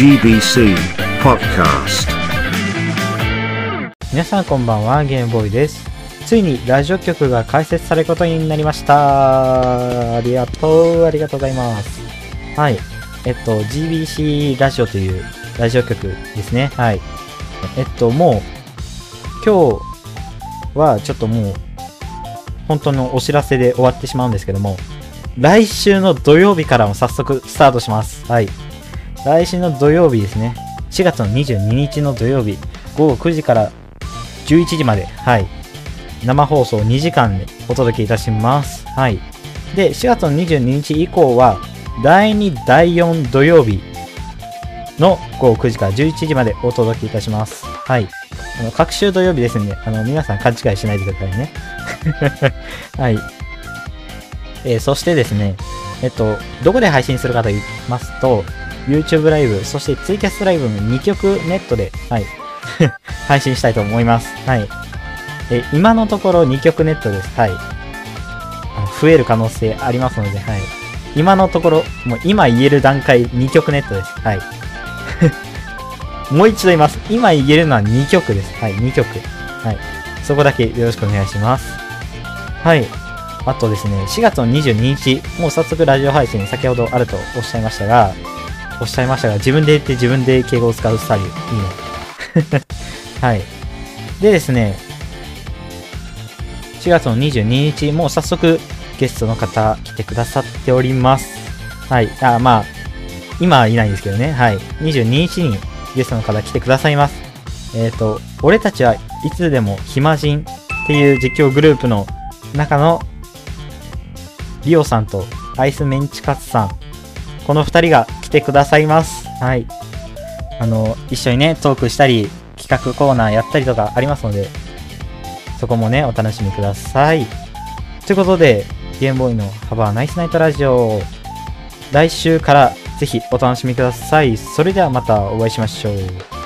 GBC Podcast. 皆さんこんばんは、ゲームボーイです。ついにラジオ局が開設されることになりました。ありがとう、ありがとうございます。はい。えっと、GBC ラジオというラジオ局ですね。はい。えっと、もう、今日はちょっともう、本当のお知らせで終わってしまうんですけども、来週の土曜日からも早速スタートします。はい。来週の土曜日ですね。4月の22日の土曜日、午後9時から11時まで、はい。生放送2時間でお届けいたします。はい。で、4月の22日以降は、第2、第4土曜日の午後9時から11時までお届けいたします。はい。あの、各週土曜日ですんで、あの、皆さん勘違いしないでくださいね。はい。えーそしてですね、えっと、どこで配信するかと言いますと、YouTube ライブ、そしてツイキャスライブの2曲ネットで、はい、配信したいと思います。はい。え、今のところ2曲ネットです。はい。増える可能性ありますので、はい。今のところ、もう今言える段階2曲ネットです。はい。もう一度言います。今言えるのは2曲です。はい、2曲。はい。そこだけよろしくお願いします。はい。あとですね、4月の22日、もう早速ラジオ配信先ほどあるとおっしゃいましたが、おっしゃいましたが、自分で言って自分で敬語を使うスタイル、いいね。はい。でですね、4月の22日、もう早速ゲストの方来てくださっております。はい。あ、まあ、今はいないんですけどね。はい。22日にゲストの方来てくださいます。えっ、と、俺たちはいつでも暇人っていう実況グループの中のリオさんとアイスメンチカツさん。この二人がてくださいます。はい。あの、一緒にね、トークしたり、企画コーナーやったりとかありますので、そこもね、お楽しみください。ということで、ゲームボーイのハバーナイスナイトラジオ、来週からぜひお楽しみください。それではまたお会いしましょう。